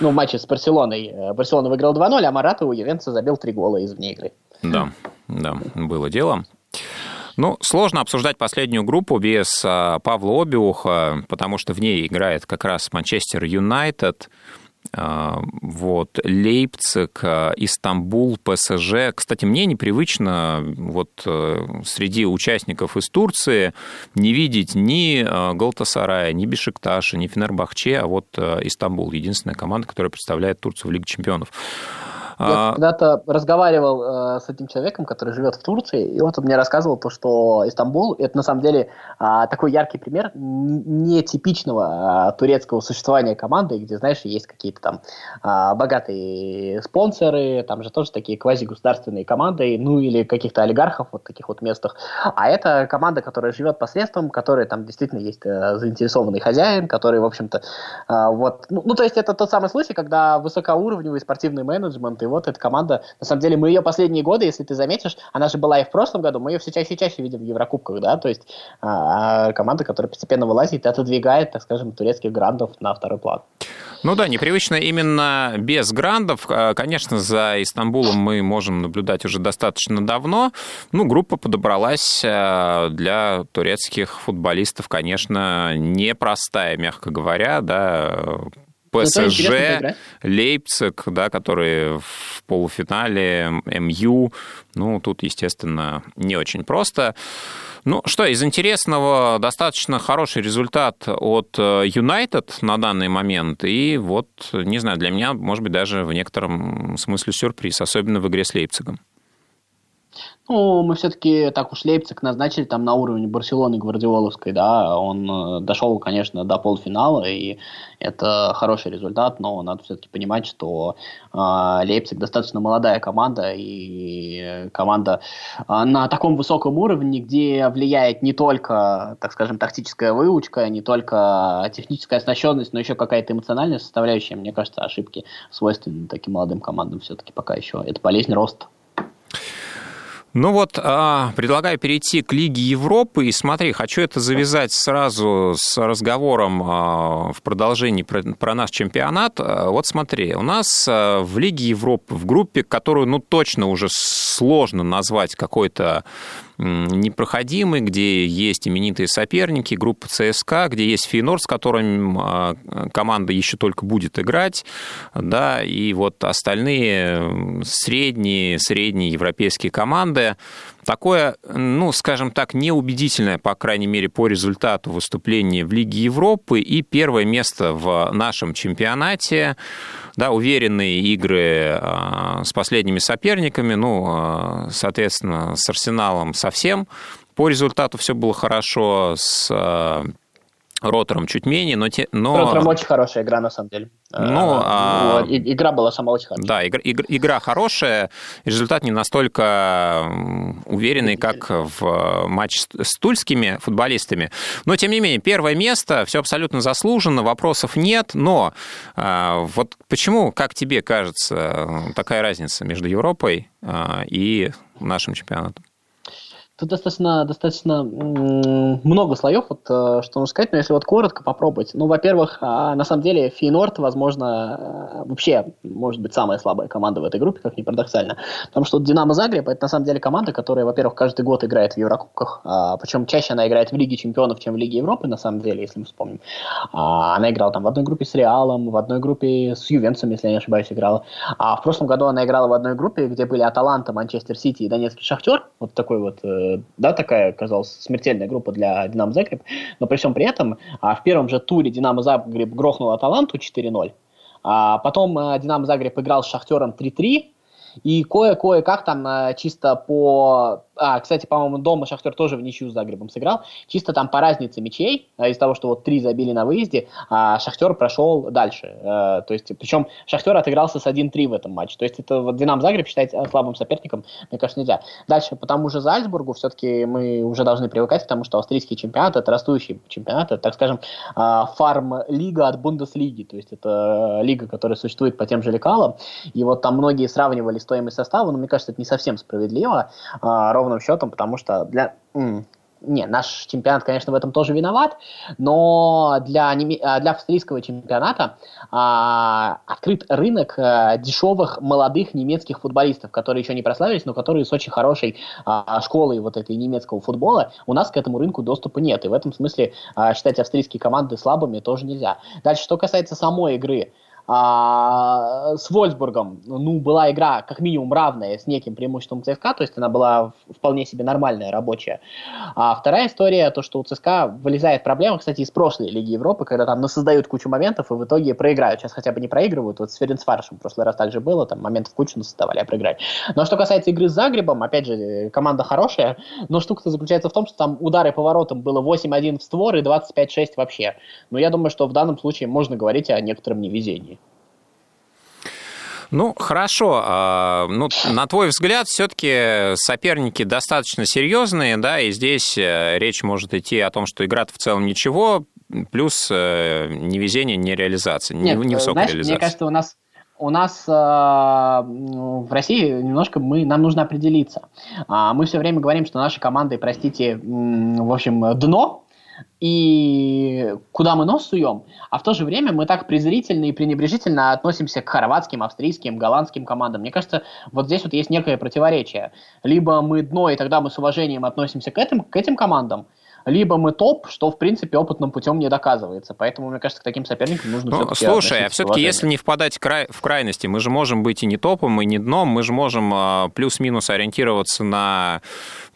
Ну, в матче с Барселоной. Э, Барселона выиграл 2-0, а Марата у Ювенца забил три гола из вне игры. Да, да, было дело. Ну, сложно обсуждать последнюю группу без а, Павла Обиуха, потому что в ней играет как раз Манчестер Юнайтед, вот, Лейпциг, а, Истамбул, ПСЖ. Кстати, мне непривычно вот э, среди участников из Турции не видеть ни Галтасарая, ни Бешикташа, ни Фенербахче, а вот э, Истамбул, единственная команда, которая представляет Турцию в Лиге чемпионов. Я а... когда-то разговаривал э, с этим человеком, который живет в Турции, и вот он мне рассказывал то, что Истамбул это на самом деле э, такой яркий пример нетипичного э, турецкого существования команды, где, знаешь, есть какие-то там э, богатые спонсоры, там же тоже такие квазигосударственные команды, ну или каких-то олигархов вот таких вот местах. А это команда, которая живет посредством, которая там действительно есть э, заинтересованный хозяин, который, в общем-то, э, вот, ну, ну, то есть это тот самый случай, когда высокоуровневый спортивный менеджмент и вот эта команда, на самом деле, мы ее последние годы, если ты заметишь, она же была и в прошлом году, мы ее все чаще и чаще видим в Еврокубках, да, то есть а, а команда, которая постепенно вылазит и отодвигает, так скажем, турецких грандов на второй план. Ну да, непривычно именно без грандов. А, конечно, за Истамбулом мы можем наблюдать уже достаточно давно. Ну, группа подобралась а, для турецких футболистов, конечно, непростая, мягко говоря, да, ПСЖ, Лейпциг, да, которые в полуфинале, МЮ. Ну, тут, естественно, не очень просто. Ну что, из интересного достаточно хороший результат от Юнайтед на данный момент. И вот, не знаю, для меня, может быть, даже в некотором смысле сюрприз, особенно в игре с Лейпцигом. Ну, мы все-таки так уж Лейпциг назначили там на уровне Барселоны Гвардиоловской, да, он э, дошел, конечно, до полуфинала, и это хороший результат, но надо все-таки понимать, что э, Лейпциг достаточно молодая команда, и команда э, на таком высоком уровне, где влияет не только, так скажем, тактическая выучка, не только техническая оснащенность, но еще какая-то эмоциональная составляющая, мне кажется, ошибки свойственны таким молодым командам все-таки пока еще. Это болезнь роста. Ну вот, а, предлагаю перейти к Лиге Европы. И смотри, хочу это завязать сразу с разговором а, в продолжении про, наш чемпионат. А, вот смотри, у нас в Лиге Европы, в группе, которую, ну, точно уже сложно назвать какой-то непроходимый, где есть именитые соперники, группа ЦСКА, где есть Фейнор, с которым а, команда еще только будет играть, да, и вот остальные средние, средние европейские команды. Такое, ну, скажем так, неубедительное, по крайней мере, по результату выступления в Лиге Европы и первое место в нашем чемпионате да, уверенные игры а, с последними соперниками, ну, а, соответственно, с Арсеналом совсем. По результату все было хорошо, с а, Ротором чуть менее, но... Те, но... Ротором очень хорошая игра, на самом деле. Ну, а... игра была сама очень хорошая. Да, игра, игра, игра хорошая, результат не настолько уверенный, как в матче с тульскими футболистами. Но, тем не менее, первое место, все абсолютно заслуженно, вопросов нет, но а, вот почему, как тебе кажется, такая разница между Европой а, и нашим чемпионатом? Тут достаточно, достаточно много слоев, вот, э, что нужно сказать, но если вот коротко попробовать. Ну, во-первых, а, на самом деле Фейнорд, возможно, э, вообще может быть самая слабая команда в этой группе, как ни парадоксально. Потому что Динамо Загреб это на самом деле команда, которая, во-первых, каждый год играет в Еврокубках, а, причем чаще она играет в Лиге Чемпионов, чем в Лиге Европы, на самом деле, если мы вспомним. А, она играла там в одной группе с Реалом, в одной группе с Ювенцем, если я не ошибаюсь, играла. А в прошлом году она играла в одной группе, где были Аталанта, Манчестер Сити и Донецкий Шахтер. Вот такой вот э, да, такая, казалось, смертельная группа для Динамо Загреб, но при всем при этом а, в первом же туре Динамо Загреб грохнул Аталанту 4-0, а потом а, Динамо Загреб играл с Шахтером 3-3, и кое-кое-как там а, чисто по а, кстати, по-моему, дома Шахтер тоже в ничью с Загребом сыграл. Чисто там по разнице мячей, а, из-за того, что вот три забили на выезде, а Шахтер прошел дальше. А, то есть, причем Шахтер отыгрался с 1-3 в этом матче. То есть, это вот Динам Загреб считать слабым соперником, мне кажется, нельзя. Дальше, по тому же Зальцбургу, все-таки мы уже должны привыкать к тому, что австрийский чемпионат это растущий чемпионат, это, так скажем, а, фарм-лига от Бундеслиги. То есть, это лига, которая существует по тем же лекалам. И вот там многие сравнивали стоимость состава, но мне кажется, это не совсем справедливо. А, ровно ровным счетом, потому что для... Не, наш чемпионат, конечно, в этом тоже виноват, но для, а, для австрийского чемпионата а, открыт рынок а, дешевых молодых немецких футболистов, которые еще не прославились, но которые с очень хорошей а, школой вот этой немецкого футбола. У нас к этому рынку доступа нет, и в этом смысле а, считать австрийские команды слабыми тоже нельзя. Дальше, что касается самой игры, а, с Вольсбургом, ну, была игра как минимум равная с неким преимуществом ЦСКА, то есть она была вполне себе нормальная, рабочая. А вторая история, то, что у ЦСКА вылезает проблема, кстати, из прошлой Лиги Европы, когда там насоздают кучу моментов и в итоге проиграют. Сейчас хотя бы не проигрывают, вот с Ференцваршем в прошлый раз также было, там моментов кучу насоздавали, а проиграли. Но что касается игры с Загребом, опять же, команда хорошая, но штука-то заключается в том, что там удары по воротам было 8-1 в створ и 25-6 вообще. Но я думаю, что в данном случае можно говорить о некотором невезении. Ну, хорошо. А, ну, на твой взгляд, все-таки соперники достаточно серьезные, да, и здесь э, речь может идти о том, что игра в целом ничего, плюс э, невезение, нереализация, Нет, невысокая знаешь, реализация. Мне кажется, у нас у нас э, в России немножко мы, нам нужно определиться. А, мы все время говорим, что наши команды, простите, в общем, дно, и куда мы нос суем, а в то же время мы так презрительно и пренебрежительно относимся к хорватским, австрийским, голландским командам. Мне кажется, вот здесь вот есть некое противоречие. Либо мы дно, и тогда мы с уважением относимся к этим, к этим командам, либо мы топ, что, в принципе, опытным путем не доказывается. Поэтому, мне кажется, к таким соперникам нужно ну, все-таки Слушай, а все-таки если не впадать в крайности, мы же можем быть и не топом, и не дном, мы же можем а, плюс-минус ориентироваться на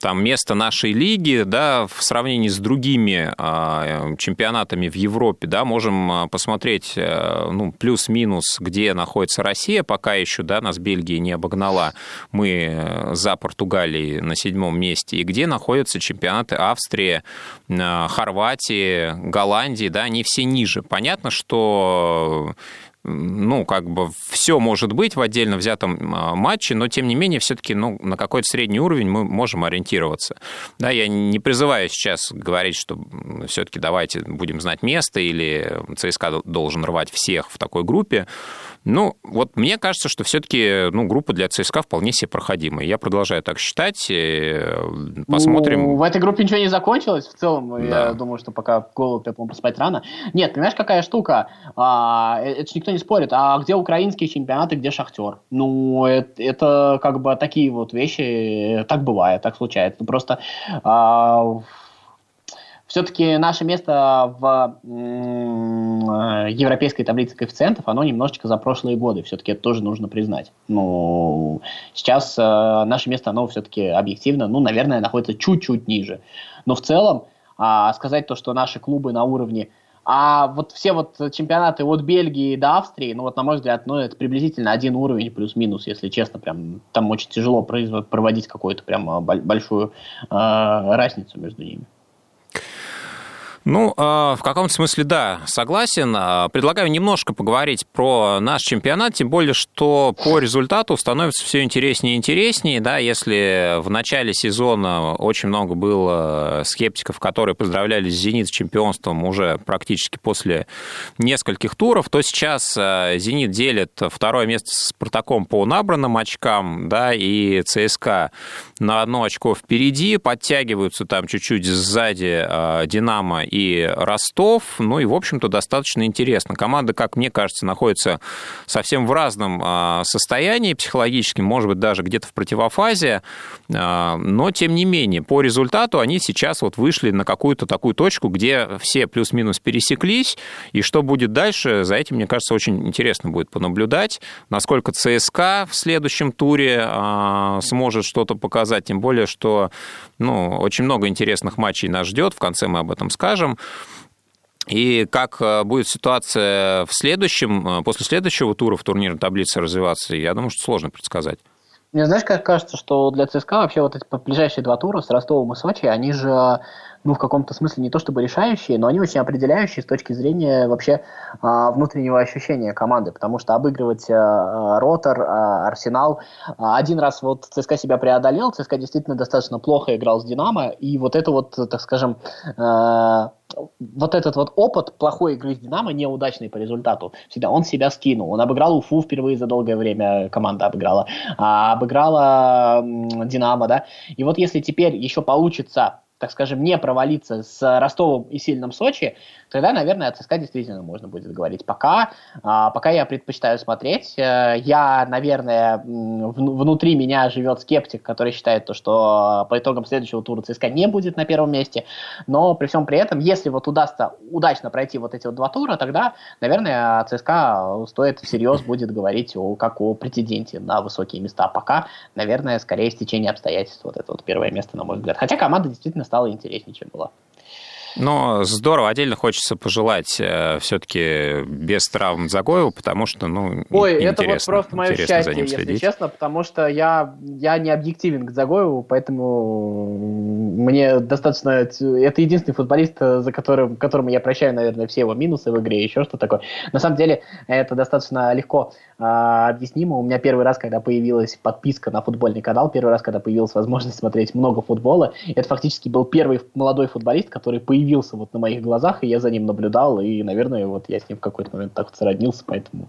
там, место нашей лиги, да, в сравнении с другими а, чемпионатами в Европе, да, можем а, посмотреть, ну, плюс-минус, где находится Россия, пока еще, да, нас Бельгия не обогнала, мы э, за Португалией на седьмом месте, и где находятся чемпионаты Австрии, Э, Хорватии, Голландии, да, они все ниже. Понятно, что ну, как бы все может быть в отдельно взятом э, матче, но тем не менее все-таки ну, на какой-то средний уровень мы можем ориентироваться. Да, я не призываю сейчас говорить, что все-таки давайте будем знать место или ЦСКА должен рвать всех в такой группе. Ну, вот мне кажется, что все-таки ну, группа для ЦСКА вполне себе проходимая. Я продолжаю так считать. Посмотрим. Ну, в этой группе ничего не закончилось. В целом, да. я думаю, что пока голову теплым поспать рано. Нет, понимаешь, какая штука? А, э, это же никто не спорит. А где украинские чемпионаты, где Шахтер? Ну, это, это как бы такие вот вещи. Так бывает, так случается. Ну, просто... А, все-таки наше место в европейской таблице коэффициентов, оно немножечко за прошлые годы. Все-таки это тоже нужно признать. Ну, сейчас э, наше место, оно все-таки объективно, ну, наверное, находится чуть-чуть ниже. Но в целом а, сказать то, что наши клубы на уровне а вот все вот чемпионаты от Бельгии до Австрии, ну вот на мой взгляд, ну это приблизительно один уровень плюс-минус, если честно, прям там очень тяжело проводить какую-то прям большую э, разницу между ними. Ну, а, в каком-то смысле, да, согласен. А, предлагаю немножко поговорить про наш чемпионат, тем более, что по результату становится все интереснее и интереснее. Да, если в начале сезона очень много было скептиков, которые поздравляли «Зенит» с чемпионством уже практически после нескольких туров, то сейчас а, «Зенит» делит второе место с «Спартаком» по набранным очкам, да, и ЦСКА на одно очко впереди, подтягиваются там чуть-чуть сзади «Динамо» и Ростов. Ну и, в общем-то, достаточно интересно. Команда, как мне кажется, находится совсем в разном а, состоянии психологически, может быть, даже где-то в противофазе. А, но, тем не менее, по результату они сейчас вот вышли на какую-то такую точку, где все плюс-минус пересеклись. И что будет дальше, за этим, мне кажется, очень интересно будет понаблюдать, насколько ЦСКА в следующем туре а, сможет что-то показать. Тем более, что ну, очень много интересных матчей нас ждет. В конце мы об этом скажем. И как э, будет ситуация в следующем, э, после следующего тура в турнирной таблице развиваться, я думаю, что сложно предсказать. Мне знаешь, как кажется, что для ЦСКА вообще вот эти ближайшие два тура с Ростовом и Сочи, они же ну, в каком-то смысле не то чтобы решающие, но они очень определяющие с точки зрения вообще а, внутреннего ощущения команды, потому что обыгрывать а, Ротор, а, Арсенал, а, один раз вот ЦСКА себя преодолел, ЦСКА действительно достаточно плохо играл с Динамо, и вот это вот, так скажем, а, вот этот вот опыт плохой игры с Динамо, неудачный по результату, всегда он себя скинул. Он обыграл Уфу впервые за долгое время, команда обыграла, а обыграла Динамо, да. И вот если теперь еще получится так скажем, не провалиться с Ростовом и сильным Сочи, тогда, наверное, о ЦСКА действительно можно будет говорить. Пока, а, пока я предпочитаю смотреть. Э, я, наверное, внутри меня живет скептик, который считает, то, что по итогам следующего тура ЦСКА не будет на первом месте. Но при всем при этом, если вот удастся удачно пройти вот эти вот два тура, тогда, наверное, ЦСКА стоит всерьез будет говорить о, как о претенденте на высокие места. Пока, наверное, скорее стечение обстоятельств вот это вот первое место, на мой взгляд. Хотя команда действительно стала интереснее, чем была. Но здорово, отдельно хочется пожелать э, все-таки без травм Загоеву, потому что, ну, Ой, это вот просто мое счастье, если следить. честно, потому что я, я не объективен к Загоеву, поэтому мне достаточно... Это единственный футболист, за которым, которому я прощаю, наверное, все его минусы в игре, еще что такое. На самом деле, это достаточно легко э, объяснимо. У меня первый раз, когда появилась подписка на футбольный канал, первый раз, когда появилась возможность смотреть много футбола, это фактически был первый молодой футболист, который появился появился вот на моих глазах, и я за ним наблюдал, и, наверное, вот я с ним в какой-то момент так вот сроднился, поэтому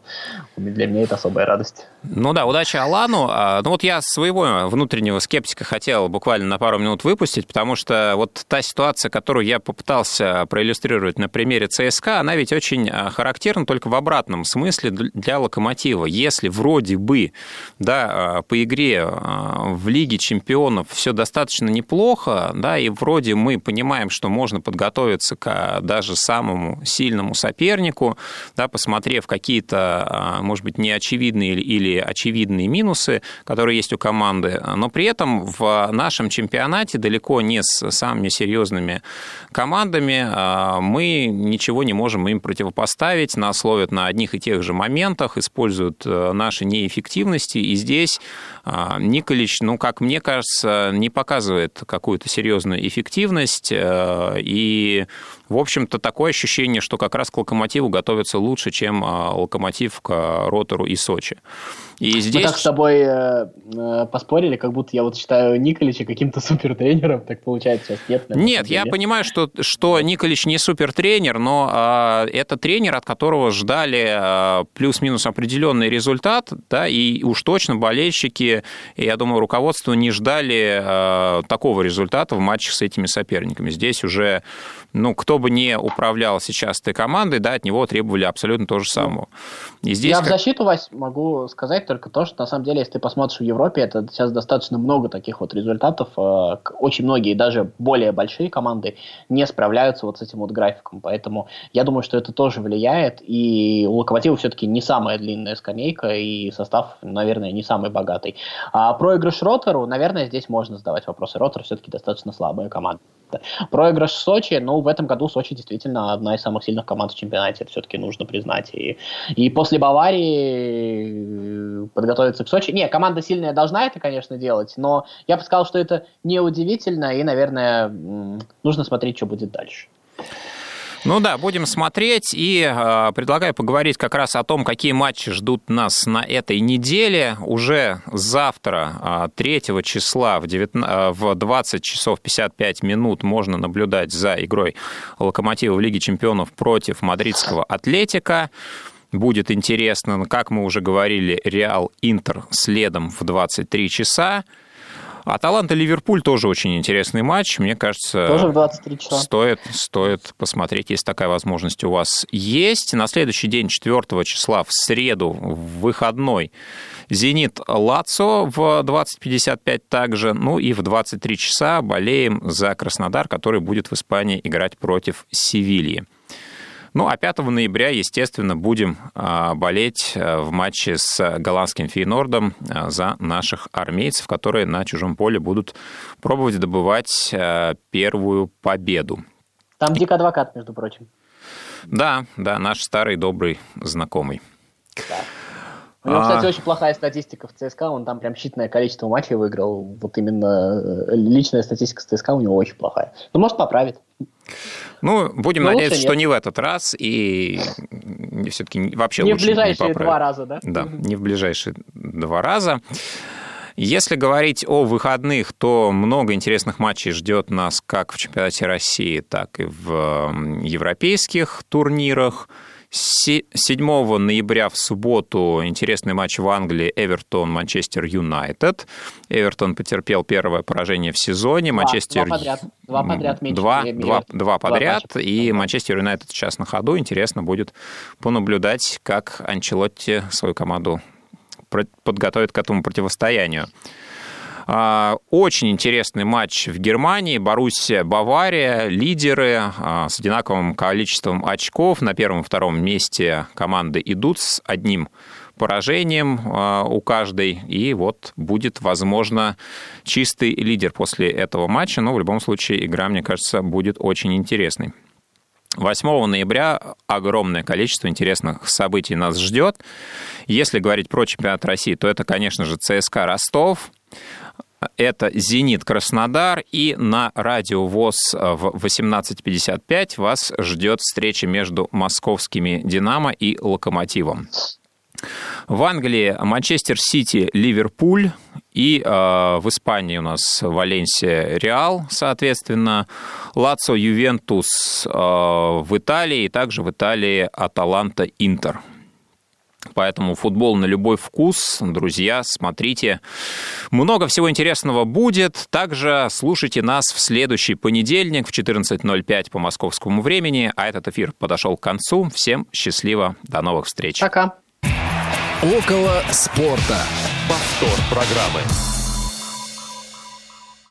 для меня это особая радость. Ну да, удачи Алану. А, ну вот я своего внутреннего скептика хотел буквально на пару минут выпустить, потому что вот та ситуация, которую я попытался проиллюстрировать на примере ЦСКА, она ведь очень а, характерна только в обратном смысле для Локомотива. Если вроде бы, да, а, по игре в Лиге чемпионов все достаточно неплохо, да, и вроде мы понимаем, что можно подготовить готовиться к даже самому сильному сопернику, да, посмотрев какие-то, а, может быть, неочевидные или очевидные минусы, которые есть у команды, но при этом в нашем чемпионате далеко не с самыми серьезными командами а, мы ничего не можем им противопоставить, нас ловят на одних и тех же моментах, используют э, наши неэффективности, и здесь а, Николич, ну, как мне кажется, не показывает какую-то серьезную эффективность, э, и, в общем-то, такое ощущение, что как раз к локомотиву готовится лучше, чем а, локомотив к ротору и Сочи. И здесь... Мы так с тобой э, э, поспорили, как будто я вот считаю Николича каким-то супертренером, так получается сейчас нет. Нет, я понимаю, что, что Николич не супертренер, но э, это тренер, от которого ждали э, плюс-минус определенный результат, да, и уж точно болельщики, я думаю, руководство не ждали э, такого результата в матчах с этими соперниками. Здесь уже ну, кто бы не управлял сейчас этой командой, да, от него требовали абсолютно то же самое. И здесь Я как... в защиту, Вась, могу сказать только то, что на самом деле, если ты посмотришь в Европе, это сейчас достаточно много таких вот результатов. Э, очень многие, даже более большие команды не справляются вот с этим вот графиком. Поэтому я думаю, что это тоже влияет. И у Локомотива все-таки не самая длинная скамейка, и состав, наверное, не самый богатый. А проигрыш Ротору, наверное, здесь можно задавать вопросы. Ротор все-таки достаточно слабая команда. Проигрыш Сочи, ну, в этом году Сочи действительно одна из самых сильных команд в чемпионате, это все-таки нужно признать. И, и после Баварии подготовиться к Сочи. Не, команда сильная должна это, конечно, делать, но я бы сказал, что это неудивительно, и, наверное, нужно смотреть, что будет дальше. Ну да, будем смотреть и э, предлагаю поговорить как раз о том, какие матчи ждут нас на этой неделе. Уже завтра, 3 числа в, 19, в 20 часов 55 минут можно наблюдать за игрой Локомотива в Лиге чемпионов против мадридского Атлетика будет интересно. Как мы уже говорили, Реал Интер следом в 23 часа. Аталанта Ливерпуль тоже очень интересный матч. Мне кажется, тоже в 23 часа. Стоит, стоит посмотреть, если такая возможность у вас есть. На следующий день, 4 числа, в среду, в выходной, Зенит Лацо в 20.55 также. Ну и в 23 часа болеем за Краснодар, который будет в Испании играть против Севильи. Ну, а 5 ноября, естественно, будем а, болеть а, в матче с голландским Фейнордом а, за наших армейцев, которые на чужом поле будут пробовать добывать первую победу. Там Дик Адвокат, между прочим. Да, да, наш старый добрый знакомый. Да. У него, кстати, а... очень плохая статистика в ЦСКА, он там прям считанное количество матчей выиграл. Вот именно э, личная статистика с ЦСКА у него очень плохая. Ну, может, поправит. Ну, будем Но надеяться, что не в этот раз, и все-таки вообще не лучше в ближайшие не два раза, да? Да, не в ближайшие два раза. Если говорить о выходных, то много интересных матчей ждет нас как в чемпионате России, так и в европейских турнирах. 7 ноября в субботу интересный матч в Англии Эвертон-Манчестер Юнайтед. Эвертон потерпел первое поражение в сезоне. Два, Манчестер... два подряд. Два подряд меньше. Два, два, два подряд. Два и Манчестер Юнайтед сейчас на ходу. Интересно будет понаблюдать, как Анчелотти свою команду подготовит к этому противостоянию. А, очень интересный матч в Германии. Боруссия, Бавария, лидеры а, с одинаковым количеством очков. На первом и втором месте команды идут с одним поражением а, у каждой. И вот будет, возможно, чистый лидер после этого матча. Но в любом случае игра, мне кажется, будет очень интересной. 8 ноября огромное количество интересных событий нас ждет. Если говорить про чемпионат России, то это, конечно же, ЦСКА Ростов, это «Зенит Краснодар», и на радио ВОЗ в 18.55 вас ждет встреча между московскими «Динамо» и «Локомотивом». В Англии Манчестер Сити, Ливерпуль и э, в Испании у нас Валенсия, Реал, соответственно, Лацо, Ювентус э, в Италии и также в Италии Аталанта, Интер. Поэтому футбол на любой вкус. Друзья, смотрите. Много всего интересного будет. Также слушайте нас в следующий понедельник в 14.05 по московскому времени. А этот эфир подошел к концу. Всем счастливо. До новых встреч. Пока. Около спорта. Повтор программы.